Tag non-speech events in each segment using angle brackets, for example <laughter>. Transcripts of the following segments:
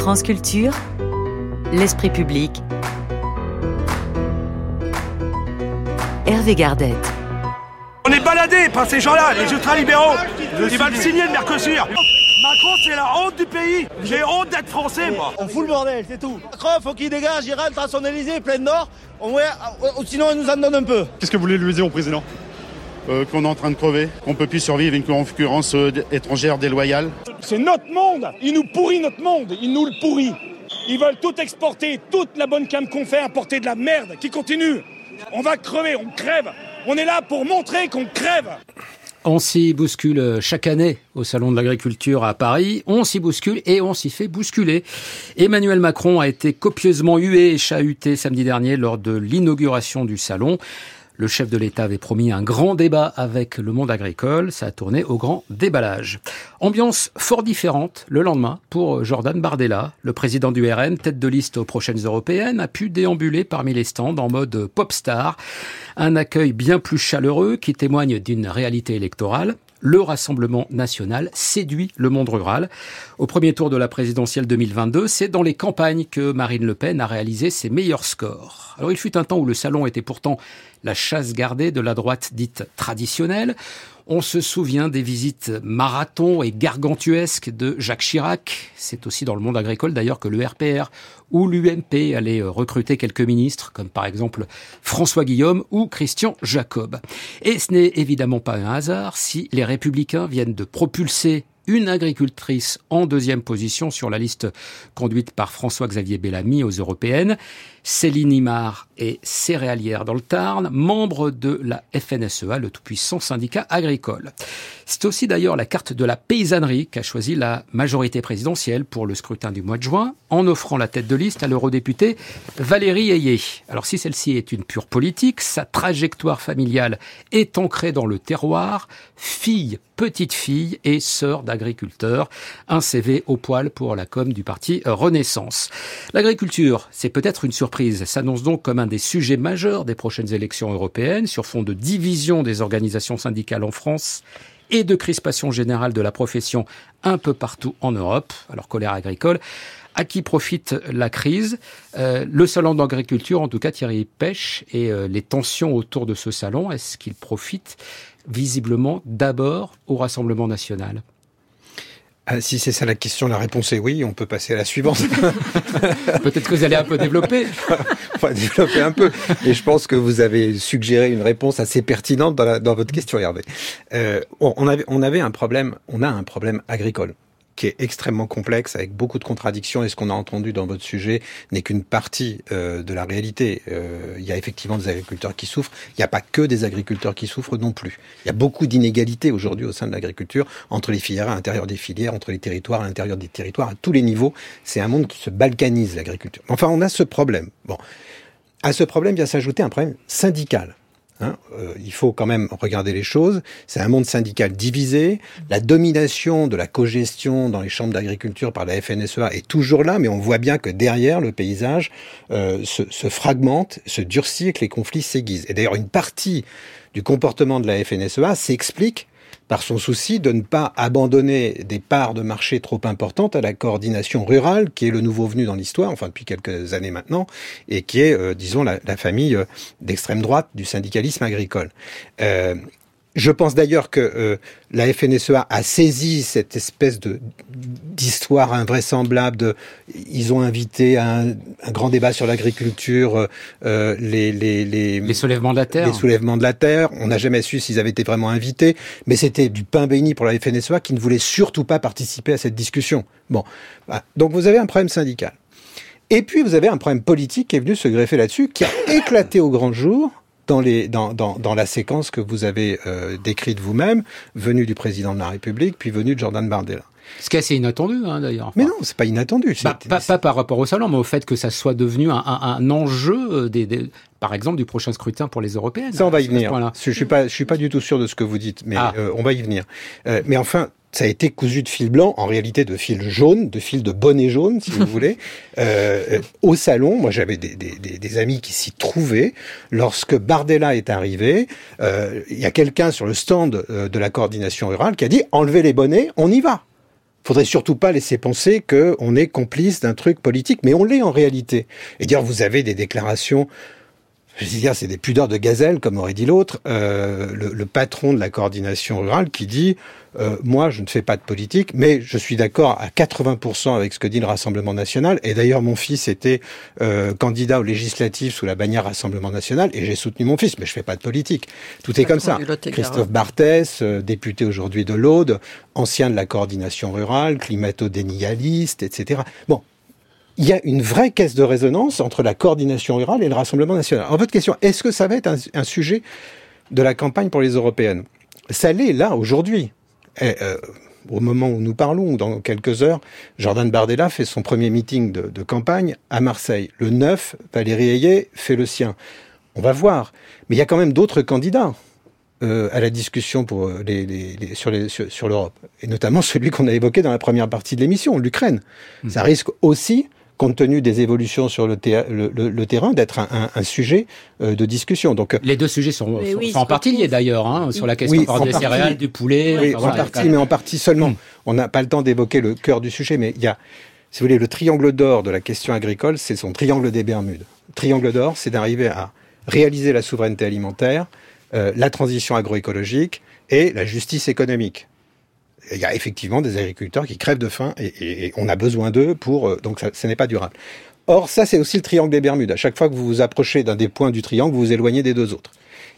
France Culture, l'esprit public. Hervé Gardette. On est baladé par ces gens-là, les ultralibéraux. Ils veulent signer le Mercosur. Macron, c'est la honte du pays. J'ai honte d'être français, moi. On fout le bordel, c'est tout. Macron, faut qu'il dégage, il rentre à son Élysée, plein nord. Euh, sinon, il nous en donne un peu. Qu'est-ce que vous voulez lui dire au président? Euh, Qu'on est en train de crever, qu'on peut plus survivre une concurrence euh, étrangère déloyale. C'est notre monde. Il nous pourrit notre monde. Il nous le pourrit. Ils veulent tout exporter, toute la bonne cam qu'on fait, importer de la merde qui continue. On va crever, on crève. On est là pour montrer qu'on crève. On s'y bouscule chaque année au Salon de l'Agriculture à Paris. On s'y bouscule et on s'y fait bousculer. Emmanuel Macron a été copieusement hué et chahuté samedi dernier lors de l'inauguration du salon. Le chef de l'État avait promis un grand débat avec le monde agricole. Ça a tourné au grand déballage. Ambiance fort différente le lendemain pour Jordan Bardella. Le président du RN, tête de liste aux prochaines européennes, a pu déambuler parmi les stands en mode pop star. Un accueil bien plus chaleureux qui témoigne d'une réalité électorale le Rassemblement national séduit le monde rural. Au premier tour de la présidentielle 2022, c'est dans les campagnes que Marine Le Pen a réalisé ses meilleurs scores. Alors il fut un temps où le salon était pourtant la chasse gardée de la droite dite traditionnelle. On se souvient des visites marathon et gargantuesques de Jacques Chirac. C'est aussi dans le monde agricole d'ailleurs que le RPR ou l'UMP allait recruter quelques ministres, comme par exemple François Guillaume ou Christian Jacob. Et ce n'est évidemment pas un hasard si les républicains viennent de propulser une agricultrice en deuxième position sur la liste conduite par François-Xavier Bellamy aux européennes. Céline Imard est céréalière dans le Tarn, membre de la FNSEA, le tout-puissant syndicat agricole. C'est aussi d'ailleurs la carte de la paysannerie qu'a choisi la majorité présidentielle pour le scrutin du mois de juin, en offrant la tête de liste à l'eurodéputée Valérie Ayé. Alors si celle-ci est une pure politique, sa trajectoire familiale est ancrée dans le terroir, fille, petite fille et sœur d'agriculteur. Un CV au poil pour la com du parti Renaissance. L'agriculture, c'est peut-être une surprise, s'annonce donc comme un des sujets majeurs des prochaines élections européennes sur fond de division des organisations syndicales en France et de crispation générale de la profession un peu partout en Europe. Alors colère agricole, à qui profite la crise? Euh, Le salon d'agriculture, en tout cas Thierry Pêche, et euh, les tensions autour de ce salon, est-ce qu'il profite? Visiblement d'abord au Rassemblement national ah, si c'est ça la question, la réponse est oui. On peut passer à la suivante. <laughs> Peut-être que vous allez un peu développer. <laughs> on va développer un peu. Et je pense que vous avez suggéré une réponse assez pertinente dans, la, dans votre question, Hervé. Euh, on, avait, on avait un problème. On a un problème agricole qui est extrêmement complexe, avec beaucoup de contradictions, et ce qu'on a entendu dans votre sujet n'est qu'une partie euh, de la réalité. Euh, il y a effectivement des agriculteurs qui souffrent, il n'y a pas que des agriculteurs qui souffrent non plus. Il y a beaucoup d'inégalités aujourd'hui au sein de l'agriculture, entre les filières à l'intérieur des filières, entre les territoires à l'intérieur des territoires, à tous les niveaux. C'est un monde qui se balkanise, l'agriculture. Enfin, on a ce problème. Bon. À ce problème vient s'ajouter un problème syndical. Hein, euh, il faut quand même regarder les choses. C'est un monde syndical divisé. La domination de la cogestion dans les chambres d'agriculture par la FNSEA est toujours là, mais on voit bien que derrière, le paysage euh, se, se, fragmente, se durcit et que les conflits s'aiguisent. Et d'ailleurs, une partie du comportement de la FNSEA s'explique par son souci de ne pas abandonner des parts de marché trop importantes à la coordination rurale, qui est le nouveau venu dans l'histoire, enfin depuis quelques années maintenant, et qui est, euh, disons, la, famille euh, d'extrême droite du syndicalisme agricole. Euh, je pense d'ailleurs que euh, la FNSEA a saisi cette espèce de d'histoire invraisemblable. De, ils ont invité un, un grand débat sur l'agriculture, euh, les, les, les, les soulèvements de la terre. Les soulèvements de la terre. On n'a jamais su s'ils avaient été vraiment invités, mais c'était du pain béni pour la FNSEA qui ne voulait surtout pas participer à cette discussion. Bon, donc vous avez un problème syndical. Et puis vous avez un problème politique qui est venu se greffer là-dessus, qui a éclaté au grand jour dans, les, dans, dans, dans la séquence que vous avez euh, décrite vous-même, venue du président de la République, puis venue de Jordan Bardella. Ce qui est assez inattendu, hein, d'ailleurs. Enfin, mais non, c'est pas inattendu. Bah, pas, pas, par rapport au salon, mais au fait que ça soit devenu un, un, un enjeu, euh, des, des, par exemple, du prochain scrutin pour les européennes. Ça, on va y venir. Je suis pas, je suis pas du tout sûr de ce que vous dites, mais ah. euh, on va y venir. Euh, mais enfin, ça a été cousu de fil blanc, en réalité de fil jaune, de fil de bonnet jaune, si vous <laughs> voulez. Euh, au salon, moi j'avais des, des, des, amis qui s'y trouvaient. Lorsque Bardella est arrivé, euh, il y a quelqu'un sur le stand euh, de la coordination rurale qui a dit enlevez les bonnets, on y va. Faudrait surtout pas laisser penser qu'on est complice d'un truc politique, mais on l'est en réalité. Et dire, vous avez des déclarations je veux dire, c'est des pudeurs de gazelle, comme aurait dit l'autre, euh, le, le, patron de la coordination rurale qui dit euh, moi, je ne fais pas de politique, mais je suis d'accord à 80% avec ce que dit le Rassemblement national. Et d'ailleurs, mon fils était euh, candidat aux législatives sous la bannière Rassemblement national, et j'ai soutenu mon fils, mais je fais pas de politique. Tout est comme ça. Christophe Barthès, euh, député aujourd'hui de l'Aude, ancien de la coordination rurale, climato-dénialiste, etc. Bon, il y a une vraie caisse de résonance entre la coordination rurale et le Rassemblement national. En votre question, est-ce que ça va être un, un, sujet de la campagne pour les européennes? Ça l'est là aujourd'hui. Euh, au moment où nous parlons, dans quelques heures, Jordan Bardella fait son premier meeting de, de campagne à Marseille. Le 9, Valérie Ayé fait le sien. On va voir. Mais il y a quand même d'autres candidats. Euh, à la discussion pour les, les, les, sur, sur, sur l'Europe, et notamment celui qu'on a évoqué dans la première partie de l'émission, l'Ukraine. Mmh. Ça risque aussi compte tenu des évolutions sur le, le, le, le terrain, d'être un, un, un, sujet euh, de discussion. Donc les deux sujets sont, sont, oui, sont en partie liés d'ailleurs, hein, sur la question oui, des céréales, du poulet. Oui, enfin, en voilà, partie, mais en partie seulement. Mmh. On n'a pas le temps d'évoquer le cœur du sujet, mais il y a, si vous voulez, le triangle d'or de la question agricole, c'est son triangle des Bermudes. Triangle d'or, c'est d'arriver à réaliser la souveraineté alimentaire, euh, la transition agroécologique et la justice économique il y a effectivement des agriculteurs qui crèvent de faim et, on a besoin d'eux pour euh, donc ça, ce n'est pas durable. Or ça c'est aussi le triangle des Bermudes. À chaque fois que vous vous approchez d'un des points du triangle, vous vous éloignez des deux autres.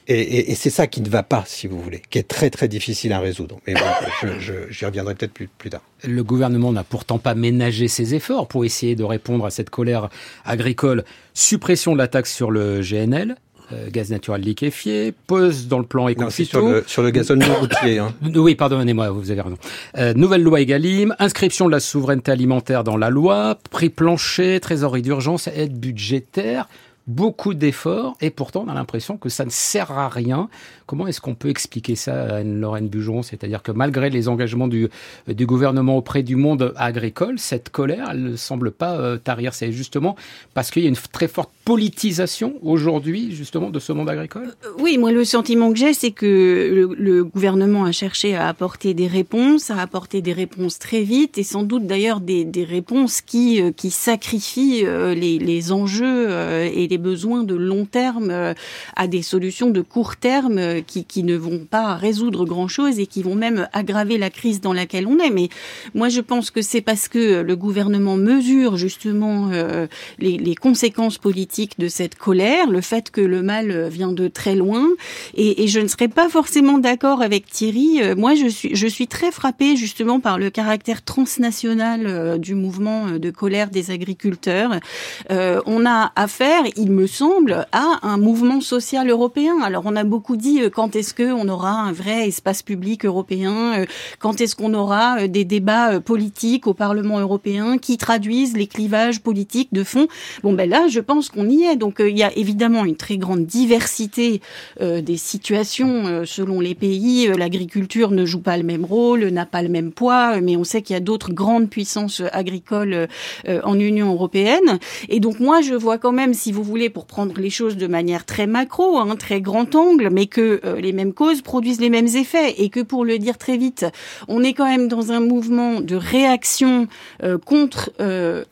Et, c'est ça qui ne va pas, si vous voulez, qui est très très difficile à résoudre. Mais bon, j'y reviendrai peut-être plus, plus tard. Le gouvernement n'a pourtant pas ménagé ses efforts pour essayer de répondre à cette colère agricole. Suppression de la taxe sur le GNL, euh, gaz naturel liquéfié, pose dans le plan éco sur le, sur le gazole non <coughs> routier. Hein. <coughs> Oui, pardonnez-moi, vous avez raison. Euh, nouvelle loi Egalim, inscription de la souveraineté alimentaire dans la loi, prix plancher, trésorerie d'urgence, aide budgétaire beaucoup d'efforts et pourtant on a l'impression que ça ne sert à rien. Comment est-ce qu'on peut expliquer ça à Lorraine Bujon C'est-à-dire que malgré les engagements du, du, gouvernement auprès du monde agricole, cette colère, elle ne semble pas euh, tarir. C'est justement parce qu'il y a une très forte politisation aujourd'hui justement de ce monde agricole? Oui, moi le sentiment que j'ai, c'est que le, gouvernement a cherché à apporter des réponses, à apporter des réponses très vite et sans doute d'ailleurs des, réponses qui, euh, qui sacrifient euh, les, enjeux et besoins de long terme à des solutions de court terme qui, qui ne vont pas résoudre grand-chose et qui vont même aggraver la crise dans laquelle on est. Mais moi, je pense que c'est parce que le gouvernement mesure justement euh, les, les, conséquences politiques de cette colère, le fait que le mal vient de très loin. Et, je ne serais pas forcément d'accord avec Thierry. Moi, je suis, je suis très frappée justement par le caractère transnational euh, du mouvement de colère des agriculteurs. Euh, on a affaire, il me semble, à un mouvement social européen. Alors, on a beaucoup dit quand est-ce qu'on aura un vrai espace public européen, quand est-ce qu'on aura des débats politiques au Parlement européen qui traduisent les clivages politiques de fond. Bon, ben là, je pense qu'on y est. Donc, il y a évidemment une très grande diversité euh, des situations euh, selon les pays. L'agriculture ne joue pas le même rôle, n'a pas le même poids, mais on sait qu'il y a d'autres grandes puissances agricoles euh, en Union européenne. Et donc, moi, je vois quand même, si vous pour prendre les choses de manière très macro, hein, très grand angle, mais que euh, les mêmes causes produisent les mêmes effets. Et que pour le dire très vite, on est quand même dans un mouvement de réaction euh, contre euh,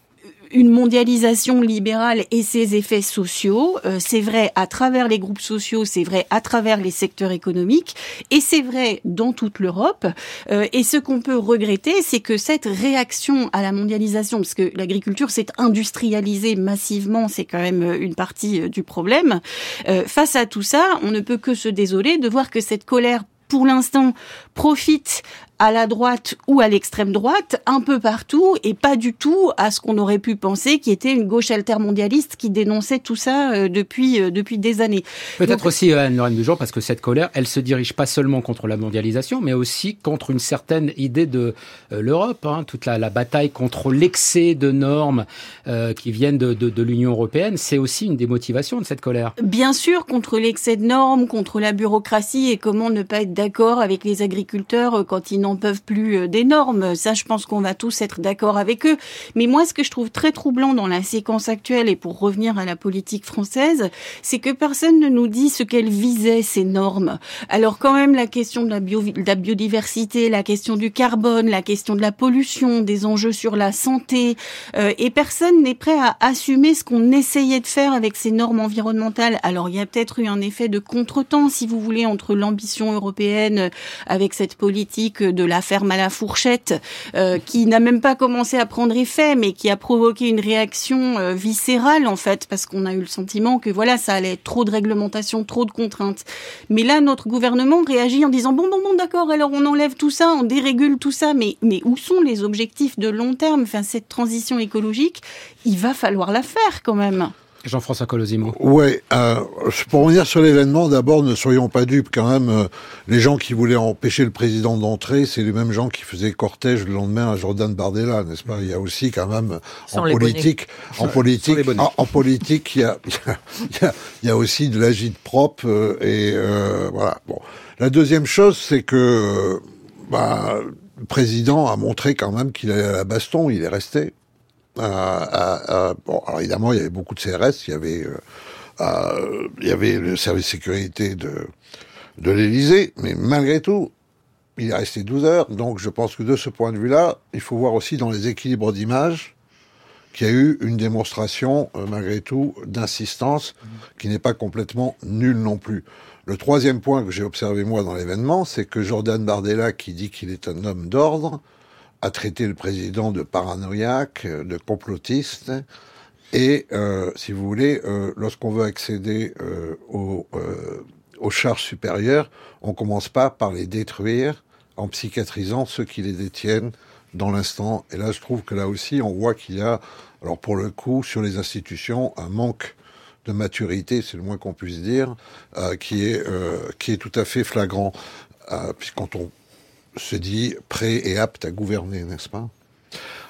une mondialisation libérale et ses effets sociaux. Euh, c'est vrai à travers les groupes sociaux, c'est vrai à travers les secteurs économiques, et c'est vrai dans toute l'Europe. Euh, et ce qu'on peut regretter, c'est que cette réaction à la mondialisation, parce que l'agriculture s'est industrialisée massivement, c'est quand même une partie du problème. Euh, face à tout ça, on ne peut que se désoler de voir que cette colère pour l'instant profite à la droite ou à l'extrême droite, un peu partout, et pas du tout à ce qu'on aurait pu penser qui était une gauche altermondialiste qui dénonçait tout ça euh, depuis euh, depuis des années. Peut-être aussi Anne-Lorraine Bujon, parce que cette colère, elle se dirige pas seulement contre la mondialisation, mais aussi contre une certaine idée de euh, l'Europe, hein, toute la, la, bataille contre l'excès de normes euh, qui viennent de, de, de l'Union européenne, c'est aussi une des motivations de cette colère. Bien sûr, contre l'excès de normes, contre la bureaucratie et comment ne pas être d'accord avec les agriculteurs quand ils n'ont peuvent plus euh, des normes. Ça, je pense qu'on va tous être d'accord avec eux. Mais moi, ce que je trouve très troublant dans la séquence actuelle, et pour revenir à la politique française, c'est que personne ne nous dit ce qu'elle visait, ces normes. Alors quand même, la question de la, biodiversité, la question du carbone, la question de la pollution, des enjeux sur la santé, euh, et personne n'est prêt à assumer ce qu'on essayait de faire avec ces normes environnementales. Alors il y a peut-être eu un effet de contretemps, si vous voulez, entre l'ambition européenne avec cette politique de la ferme à la fourchette, euh, qui n'a même pas commencé à prendre effet, mais qui a provoqué une réaction euh, viscérale en fait, parce qu'on a eu le sentiment que voilà, ça allait être trop de réglementation, trop de contraintes. Mais là, notre gouvernement réagit en disant bon, bon, bon, d'accord, alors on enlève tout ça, on dérégule tout ça, mais mais où sont les objectifs de long terme? Enfin, cette transition écologique, il va falloir la faire quand même. Jean-François Colosimo. Ouais, euh, pour revenir sur l'événement, d'abord, ne soyons pas dupes quand même. Euh, les gens qui voulaient empêcher le président d'entrer, c'est les mêmes gens qui faisaient cortège le lendemain à Jordan Bardella, n'est-ce pas? Il y a aussi quand même en politique, en politique, en, politique, il y a, il y a, il y a aussi de l'agite propre euh, et euh, voilà. Bon, la deuxième chose, c'est que euh, bah, le président a montré quand même qu'il allait à la baston, il est resté. Euh, euh, euh, alors évidemment, il y avait beaucoup de CRS, il y avait, il y avait le service de sécurité de, de l'Élysée, mais malgré tout, il est resté 12 heures, donc je pense que de ce point de vue-là, il faut voir aussi dans les équilibres d'image qu'il y a eu une démonstration, malgré tout, d'insistance qui n'est pas complètement nulle non plus. Le troisième point que j'ai observé moi dans l'événement, c'est que Jordan Bardella, qui dit qu'il est un homme d'ordre, a traité le président de paranoïaque, de complotiste. Et, euh, si vous voulez, euh, lorsqu'on veut accéder euh, aux, euh, aux charges supérieures, on commence pas par les détruire en psychiatrisant ceux qui les détiennent dans l'instant. Et là, je trouve que là aussi, on voit qu'il y a, alors pour le coup, sur les institutions, un manque de maturité, c'est le moins qu'on puisse dire, euh, qui est euh, qui est tout à fait flagrant. Euh, puis quand on se dit prêt et apte à gouverner, n'est-ce pas?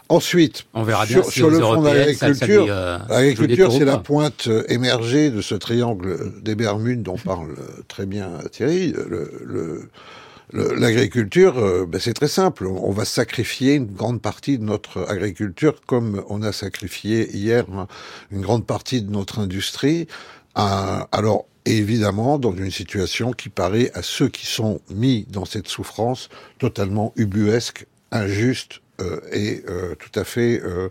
Ensuite, On verra bien sur, si sur aux le front de l'agriculture, euh, l'agriculture, c'est la pointe émergée de ce triangle des Bermudes dont parle euh, très bien Thierry. Le- le- le- L'agriculture, euh, ben, c'est très simple. On va sacrifier une grande partie de notre agriculture, comme on a sacrifié hier hein, une grande partie de notre industrie. Alors, évidemment, dans une situation qui paraît à ceux qui sont mis dans cette souffrance totalement ubuesque, injuste euh, et euh, tout à fait euh,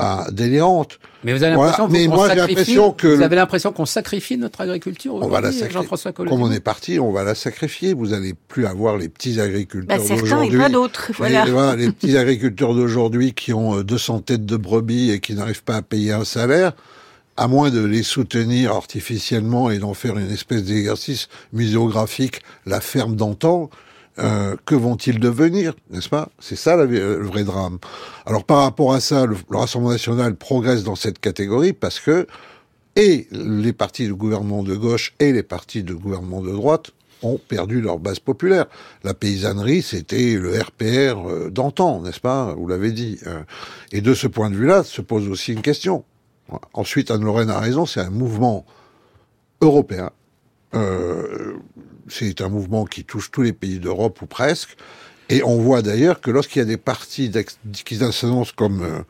ah, délirante. Mais vous avez l'impression que vous avez l'impression qu'on sacrifie notre agriculture on va la. Jean-François Comme on est parti, on va la sacrifier. Vous allez plus avoir les petits agriculteurs Bah, certains et d'aujourd'hui. pas d'autres, voilà. Les, voilà, les petits agriculteurs d'aujourd'hui qui ont euh, 200 têtes de brebis et qui n'arrivent pas à payer un salaire, à moins de les soutenir artificiellement et d'en faire une espèce d'exercice muséographique, la ferme d'antan, euh, que vont-ils devenir, n'est-ce pas? C'est ça la- le vrai drame. Alors par rapport à ça, le, le Rassemblement national progresse dans cette catégorie parce que et les partis de gouvernement de gauche et les partis de gouvernement de droite ont perdu leur base populaire. La paysannerie, c'était le RPR euh, d'antan, n'est-ce pas? Vous l'avez dit. Euh, Et de ce point de vue-là, se pose aussi une question. Voilà. Ensuite, Anne-Lorraine a raison, c'est un mouvement européen. Euh, c'est un mouvement qui touche tous les pays d'Europe ou presque. Et on voit d'ailleurs que lorsqu'il y a des partis qui s'annoncent comme euh,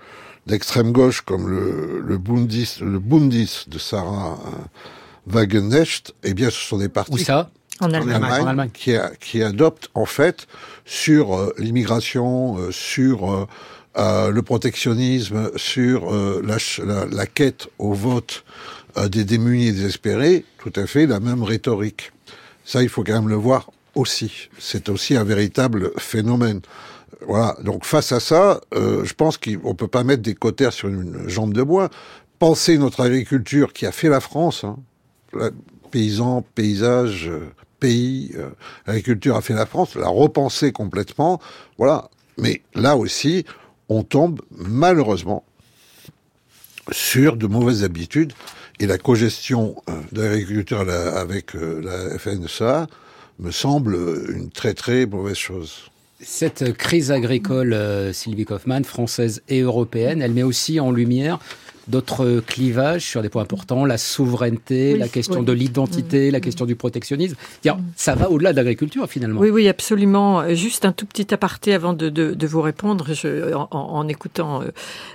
d'extrême gauche, comme le, le Bundis, le Bundis de Sarah euh, Wagenknecht, eh bien, ce sont des partis Où ça? En en Allemagne. Allemagne, En Allemagne. qui, a- qui adoptent en fait sur euh, l'immigration, euh, sur euh, le protectionnisme, sur euh, la, quête au vote euh, des démunis et désespérés, tout à fait la même rhétorique. Ça, il faut quand même le voir aussi. C'est aussi un véritable phénomène. Voilà. Donc face à ça, je pense qu'on peut pas mettre des cotères sur une jambe de bois. Penser notre agriculture qui a fait la France, hein, paysans, paysages, pays, l'agriculture a fait la France, la repenser complètement, voilà. Mais là aussi, on tombe malheureusement sur de mauvaises habitudes et la cogestion euh, de l'agriculture à la- avec euh, la FNSA me semble une très très mauvaise chose. Cette crise agricole, euh, Sylvie Kaufmann, française et européenne, elle met aussi en lumière d'autres clivages sur des points importants, la souveraineté, la question de l'identité, la question du protectionnisme. Ça va au-delà de l'agriculture finalement. Oui, oui, absolument. Juste un tout petit aparté avant de, de, de vous répondre. Je, en, en, écoutant euh,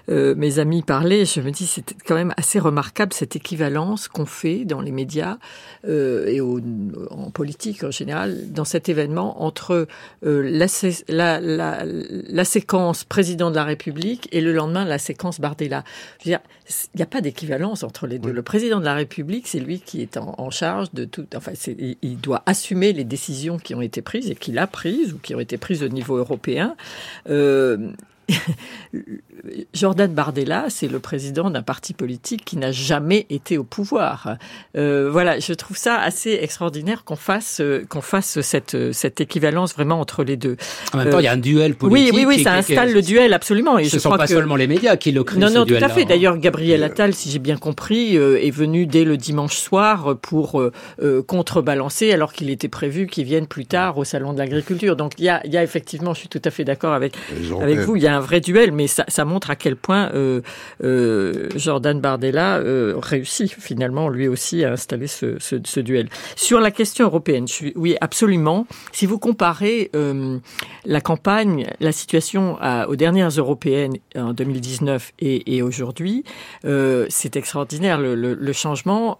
euh, mes amis parler, je me dis c'est quand même assez remarquable cette équivalence qu'on fait dans les médias euh, et au, en politique en général dans cet événement entre euh, la, la, la, la, séquence président de la République et le lendemain la séquence Bardella. Je veux dire, il n'y a pas d'équivalence entre les deux. Le président de la République, c'est lui qui est en, en charge de tout. Enfin, il doit assumer les décisions qui ont été prises et qu'il a prises ou qui ont été prises au niveau européen. Euh, <laughs> Jordan Bardella, c'est le président d'un parti politique qui n'a jamais été au pouvoir. Euh, voilà, je trouve ça assez extraordinaire qu'on fasse euh, qu'on fasse cette cette équivalence vraiment entre les deux. En même temps, il y a un duel politique. Oui, oui, oui, ça installe le duel absolument. Et ce ne sont pas seulement les médias qui le créent. Non, non, tout à fait. D'ailleurs, Gabriel Attal, si j'ai bien compris, est venu dès le dimanche soir pour contrebalancer, alors qu'il était prévu qu'il vienne plus tard au salon de l'agriculture. Donc, il y a, il y a effectivement, je suis tout à fait d'accord avec avec vous, il y a un vrai duel, mais ça, ça montre à quel point euh, euh, Jordan Bardella euh, réussit finalement lui aussi à installer ce, ce, ce, duel. Sur la question européenne, je suis, oui, absolument. Si vous comparez la campagne, la situation à, aux dernières européennes en 2019 et, et aujourd'hui, c'est extraordinaire le, le, le changement.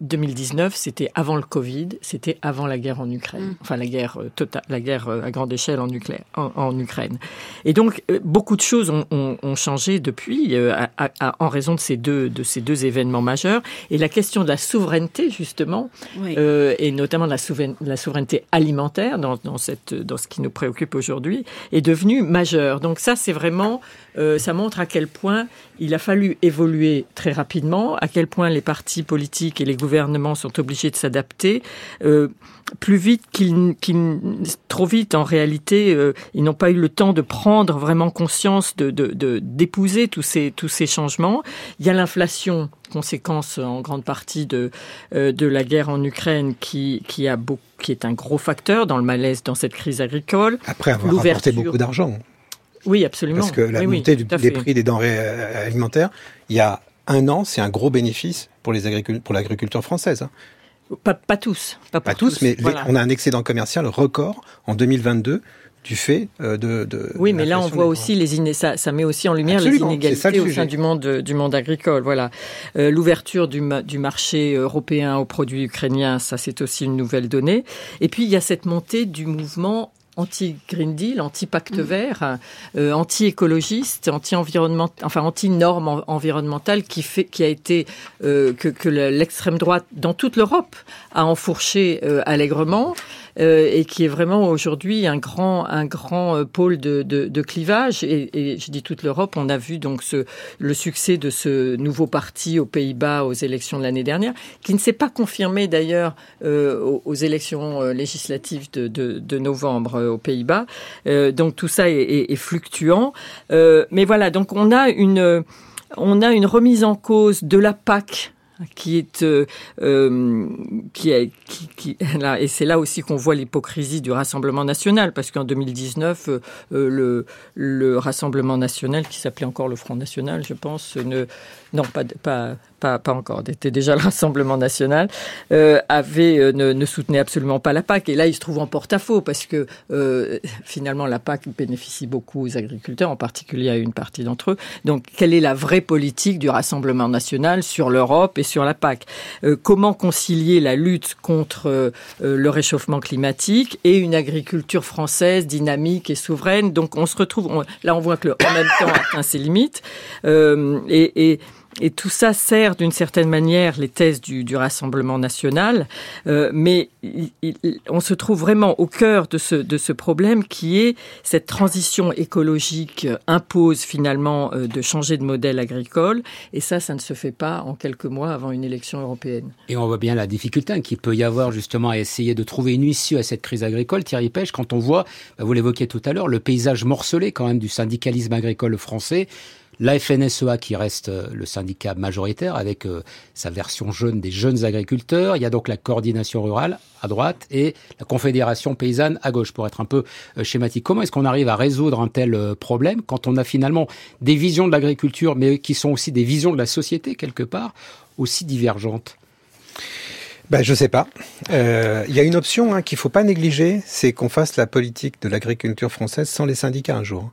2019, c'était avant le Covid, c'était avant la guerre en Ukraine, mm. enfin la guerre totale, la guerre à grande échelle en, Ukraine, en, en Ukraine. Et donc, beaucoup de choses ont, ont, ont changé depuis euh, à, à, en raison de ces, deux, de ces deux événements majeurs. Et la question de la souveraineté, justement, oui. euh, et notamment de la, souveraineté, la souveraineté alimentaire dans, dans, cette, dans ce qui nous préoccupe aujourd'hui, est devenue majeure. Donc ça, c'est vraiment, euh, ça montre à quel point il a fallu évoluer très rapidement, à quel point les partis politiques et les gouvernements sont obligés de s'adapter. Plus vite qu'ils qu trop vite en réalité euh, ils n'ont pas eu le temps de prendre vraiment conscience de d'épouser de, tous ces tous ces changements. Il y a l'inflation conséquence en grande partie de euh, de la guerre en Ukraine qui qui a beaucoup qui est un gros facteur dans le malaise dans cette crise agricole. Après avoir apporté beaucoup d'argent. Oui absolument. Parce que la oui, montée oui, du, des prix des denrées euh, alimentaires il y a un an c'est un gros bénéfice pour les pour l'agriculture française hein. Pas, pas tous. Pas, pas tous, tous, mais voilà. les, on a un excédent commercial record en 2022 du fait euh, de, de oui mais là on voit aussi les ça, ça met aussi en lumière Absolument, les inégalités au sein du monde du monde agricole voilà euh, l'ouverture du, du marché européen aux produits ukrainiens ça c'est aussi une nouvelle donnée et puis il y a cette montée du mouvement anti-Green Deal, anti-pacte mmh. vert, euh, anti-écologiste, anti-environnement, enfin anti-normes en environnementales qui fait, qui a été euh, que, que l'extrême droite dans toute l'Europe a enfourché euh, allègrement euh, et qui est vraiment aujourd'hui un grand, un grand euh, pôle de, de, de clivage. Et, et je dis toute l'Europe, on a vu donc ce, le succès de ce nouveau parti aux Pays-Bas aux élections de l'année dernière, qui ne s'est pas confirmé d'ailleurs euh, aux, élections euh, législatives de, de, de novembre aux Pays-Bas. Euh, donc tout ça est, est, est fluctuant. Mais voilà, donc on a une on a une remise en cause de la PAC qui est euh, euh, qui est qui, qui <laughs> là et c'est là aussi qu'on voit l'hypocrisie du Rassemblement national parce qu'en 2019 euh, le le Rassemblement national qui s'appelait encore le Front national je pense ne non pas pas pas, pas encore. Était déjà <laughs> le Rassemblement national euh, avait euh, ne, soutenait absolument pas la PAC. Et là il se trouve en porte-à-faux parce que euh, finalement la PAC bénéficie beaucoup aux agriculteurs en particulier à une partie d'entre eux. Donc quelle est la vraie politique du Rassemblement national sur l'Europe et sur la PAC? Euh, comment concilier la lutte contre euh, le réchauffement climatique et une agriculture française dynamique et souveraine? Donc on se retrouve on, là on voit que le en même temps <coughs> atteint ses limites euh, et, et et tout ça sert d'une certaine manière les thèses du, du rassemblement national. Euh, mais on se trouve vraiment au cœur de ce, de ce problème qui est cette transition écologique impose finalement euh, de changer de modèle agricole. Et ça ça ne se fait pas en quelques mois avant une élection européenne. Et on voit bien la difficulté qu'il peut y avoir justement à essayer de trouver une issue à cette crise agricole. Thierry Pêche quand on voit vous l'évoquiez tout à l'heure le paysage morcelé quand même du syndicalisme agricole français la FNSEA qui reste euh, le syndicat majoritaire avec euh, sa version jeune des jeunes agriculteurs. Il y a donc la coordination rurale à droite et la confédération paysanne à gauche, pour être un peu euh, schématique. Comment est-ce qu'on arrive à résoudre un tel problème quand on a finalement des visions de l'agriculture, mais qui sont aussi des visions de la société quelque part, aussi divergentes? Ben, je sais pas. Il y a une option hein, qu'il faut pas négliger, c'est qu'on fasse la politique de l'agriculture française sans les syndicats un jour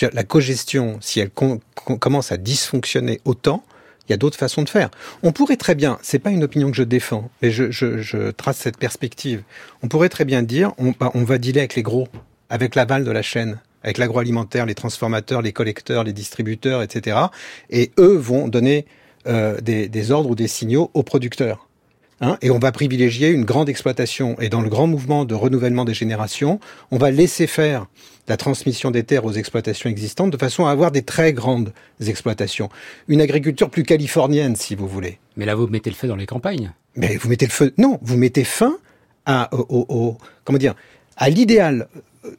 la cogestion, si elle commence à dysfonctionner autant, il y a d'autres façons de faire. On pourrait très bien, c'est pas une opinion que je défends, mais je, trace cette perspective. On pourrait très bien dire, on, bah, on va dealer avec les gros, avec l'aval de la chaîne, avec l'agroalimentaire, les transformateurs, les collecteurs, les distributeurs, etc. Et eux vont donner euh, des, des ordres ou des signaux aux producteurs. Hein, et on va privilégier une grande exploitation. Et dans le grand mouvement de renouvellement des générations, on va laisser faire la transmission des terres aux exploitations existantes de façon à avoir des très grandes exploitations. Une agriculture plus californienne, si vous voulez. Mais là, vous mettez le feu dans les campagnes. Mais vous mettez le feu. Non, vous mettez fin à, au, comment dire, à l'idéal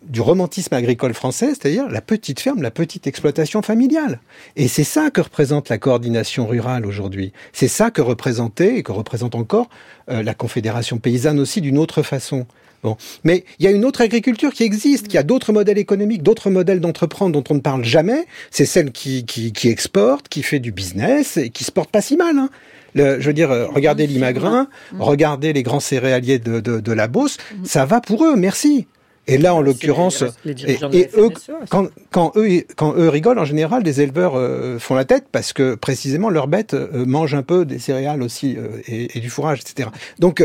du romantisme agricole français, c'est-à-dire la petite ferme, la petite exploitation familiale. Et c'est ça que représente la coordination rurale aujourd'hui. C'est ça que représentait et que représente encore euh, la Confédération paysanne aussi d'une autre façon. Bon. Mais il y a une autre agriculture qui existe, qui a d'autres modèles économiques, d'autres modèles d'entreprendre dont on ne parle jamais. C'est celle qui, qui, qui, exporte, qui fait du business et qui se porte pas si mal. Hein. Le, je veux dire, regardez l'Imagrin, regardez les grands céréaliers de, de, de la Beauce, ça va pour eux, merci. Et là, en l'occurrence, et, eux, quand, quand, eux, quand eux rigolent, en général, les éleveurs euh, font la tête parce que précisément leurs bêtes euh, mangent un peu des céréales aussi euh, et, et, du fourrage, etc. Donc,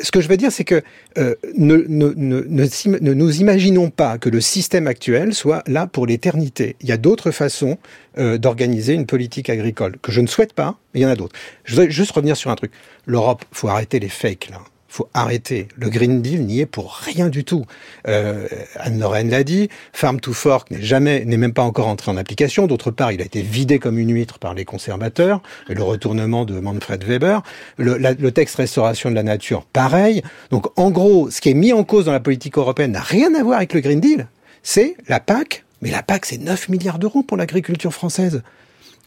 ce que je veux dire, c'est que ne, ne, ne, ne, nous imaginons pas que le système actuel soit là pour l'éternité. Il y a d'autres façons d'organiser une politique agricole que je ne souhaite pas, mais il y en a d'autres. Je voudrais juste revenir sur un truc. L'Europe, faut arrêter les fakes là faut arrêter. Le Green Deal n'y est pour rien du tout. Euh, Anne Lorraine l'a dit, Farm to Fork n'est jamais, n'est même pas encore entré en application. D'autre part, il a été vidé comme une huître par les conservateurs. Le retournement de Manfred Weber, le, le texte restauration de la nature, pareil. Donc, en gros, ce qui est mis en cause dans la politique européenne n'a rien à voir avec le Green Deal. C'est la PAC. Mais la PAC, c'est 9 milliards d'euros pour l'agriculture française.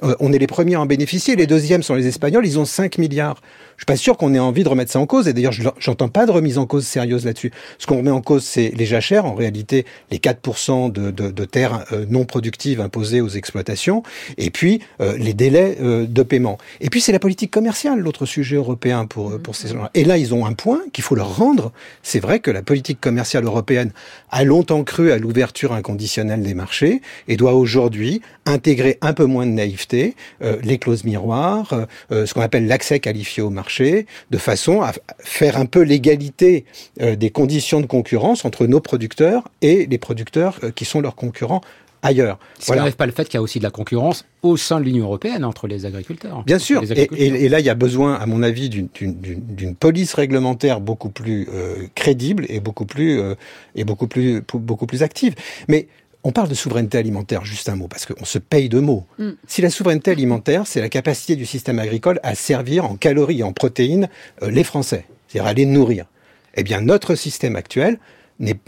Euh, on est les premiers à en bénéficier. Les deuxièmes sont les Espagnols, ils ont 5 milliards. Je suis pas sûr qu'on ait envie de remettre ça en cause. Et d'ailleurs, j'entends pas de remise en cause sérieuse là-dessus. Ce qu'on remet en cause, c'est les jachères. En réalité, les 4% de, de, de, terres euh, non productives imposées aux exploitations. Et puis, euh, les délais de paiement. Et puis, c'est la politique commerciale, l'autre sujet européen pour, pour ces gens-là. Et là, ils ont un point qu'il faut leur rendre. C'est vrai que la politique commerciale européenne a longtemps cru à l'ouverture inconditionnelle des marchés et doit aujourd'hui intégrer un peu moins de naïveté, euh, les clauses miroirs, euh, euh, ce qu'on appelle l'accès qualifié au marché, de façon à faire un peu l'égalité des conditions de concurrence entre nos producteurs et les producteurs qui sont leurs concurrents ailleurs. Ça n'enlève pas le fait qu'il y a aussi de la concurrence au sein de l'Union européenne entre les agriculteurs. Bien sûr, Et, là il y a besoin, à mon avis, d'une police réglementaire beaucoup plus crédible et beaucoup plus et beaucoup plus beaucoup plus active. Mais on parle de souveraineté alimentaire, juste un mot, parce qu'on se paye de mots. Mm. Si la souveraineté alimentaire, c'est la capacité du système agricole à servir en calories et en protéines euh, les Français, c'est-à-dire à les nourrir, eh bien notre système actuel n'est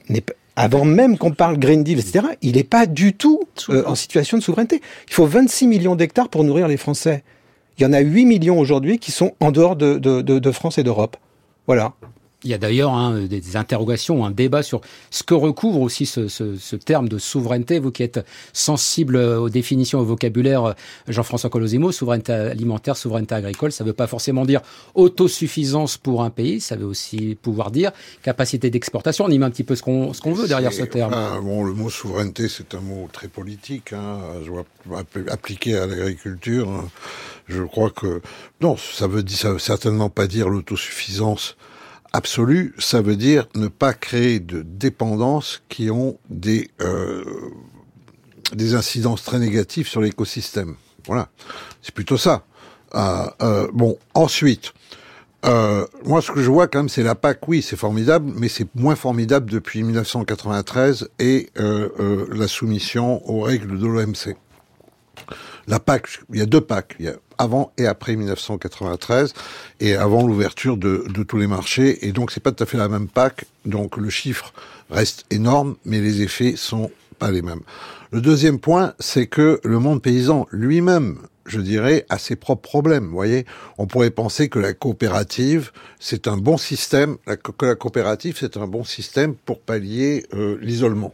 avant même qu'on parle Green Deal, etc., il n'est pas du tout euh, en situation de souveraineté. Il faut 26 millions d'hectares pour nourrir les Français. Il y en a 8 millions aujourd'hui qui sont en dehors de, de France et d'Europe. Voilà. Il y a d'ailleurs hein, des interrogations, un débat sur ce que recouvre aussi ce, ce, ce, terme de souveraineté. Vous qui êtes sensible aux définitions, au vocabulaire, Jean-François Colosimo, souveraineté alimentaire, souveraineté agricole, ça ne veut pas forcément dire autosuffisance pour un pays, ça veut aussi pouvoir dire capacité d'exportation. On y met un petit peu ce qu'on ce qu'on veut derrière ce terme. bon, le mot souveraineté, c'est un mot très politique, hein, appliqué à l'agriculture. Hein. Je crois que non, ça veut, ça veut certainement pas dire l'autosuffisance absolue, ça veut dire ne pas créer de dépendances qui ont des euh, incidences très négatives sur l'écosystème. Voilà, c'est plutôt ça. Euh, euh, bon, ensuite, moi ce que je vois quand même, c'est la PAC. Oui, c'est formidable, mais c'est moins formidable depuis 1993 et la soumission aux règles de l'OMC. La PAC, il y a deux PAC. Il y a avant et après 1993 et avant l'ouverture de, tous les marchés. Et donc, c'est pas tout à fait la même PAC. Donc, le chiffre reste énorme, mais les effets sont pas les mêmes. Le deuxième point, c'est que le monde paysan lui-même je dirais, a ses propres problèmes. Voyez, on pourrait penser que la coopérative, c'est un bon système, que la coopérative, c'est un bon système pour pallier euh, l'isolement.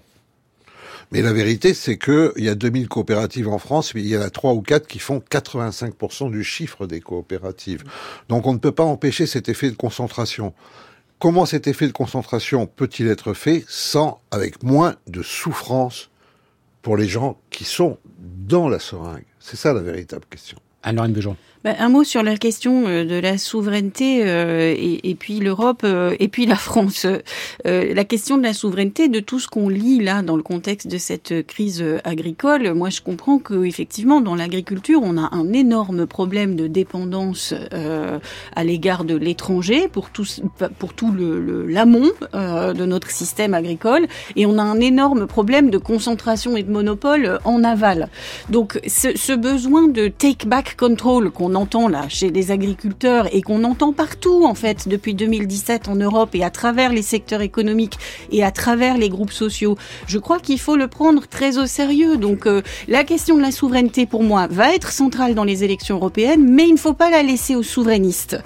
Mais la vérité, c'est qu'il y a 2000 coopératives en France, mais il y en a trois ou quatre qui font 85% du chiffre des coopératives. Donc on ne peut pas empêcher cet effet de concentration. Comment cet effet de concentration peut-il être fait sans, avec moins de souffrance pour les gens qui sont dans la seringue? C'est ça la véritable question. Anne-Laurine bah, un mot sur la question euh, de la souveraineté euh, et, et, puis l'Europe euh, et puis la France. la question de la souveraineté, de tout ce qu'on lit là dans le contexte de cette crise agricole, moi je comprends que effectivement dans l'agriculture on a un énorme problème de dépendance à l'égard de l'étranger pour tout pour tout le l'amont de notre système agricole et on a un énorme problème de concentration et de monopole en aval. Donc ce, ce besoin de take back control qu'on entend là chez les agriculteurs et qu'on entend partout en fait depuis 2017 en Europe et à travers les secteurs économiques et à travers les groupes sociaux, je crois qu'il faut le prendre très au sérieux. Donc euh, la question de la souveraineté pour moi va être centrale dans les élections européennes, mais il ne faut pas la laisser aux souverainistes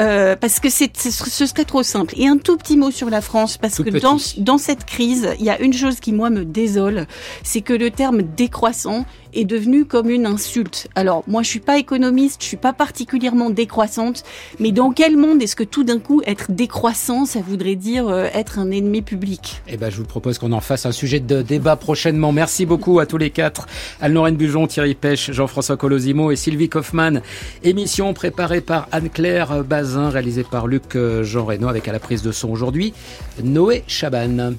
euh, parce que c'est ce serait trop simple. Et un tout petit mot sur la France parce que dans dans cette crise, il y a une chose qui moi me désole, c'est que le terme décroissant est devenu comme une insulte. Alors moi je suis pas économiste, je suis pas particulièrement décroissante, mais dans quel monde est-ce que tout d'un coup être décroissant, ça voudrait dire euh, être un ennemi public? Eh ben je vous propose qu'on en fasse un sujet de débat prochainement. Merci beaucoup à tous les quatre, Anne-Lorraine Bujon, Thierry Pêche, Jean-François Colosimo et Sylvie Kaufmann. Émission préparée par Anne-Claire Bazin, réalisée par Luc euh, Jean Reno avec à la prise de son aujourd'hui Noé Chaban.